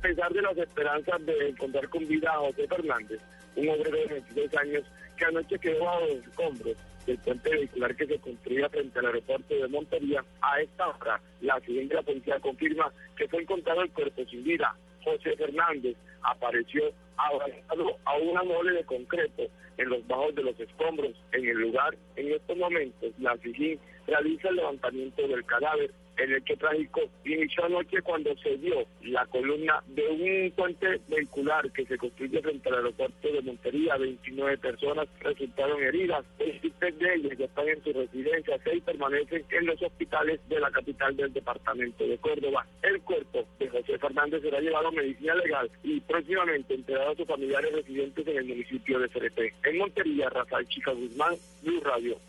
pesar de las esperanzas de encontrar con vida a José Fernández, un obrero de 22 años que anoche quedó bajo los escombros del puente vehicular que se construía frente al aeropuerto de Montería, a esta hora la siguiente la policía confirma que fue encontrado el cuerpo sin vida. José Fernández apareció abrazado a una mole de concreto en los bajos de los escombros. En el lugar, en estos momentos, la SIGIN realiza el levantamiento del cadáver el hecho trágico inició anoche cuando se dio la columna de un puente vehicular que se construye frente al aeropuerto de Montería. 29 personas resultaron heridas. 23 de ellas ya están en su residencia. Seis permanecen en los hospitales de la capital del departamento de Córdoba. El cuerpo de José Fernández será llevado a medicina legal y próximamente entregado a sus familiares residentes en el municipio de Cereté. En Montería, Rafael Chica Guzmán, Blue Radio.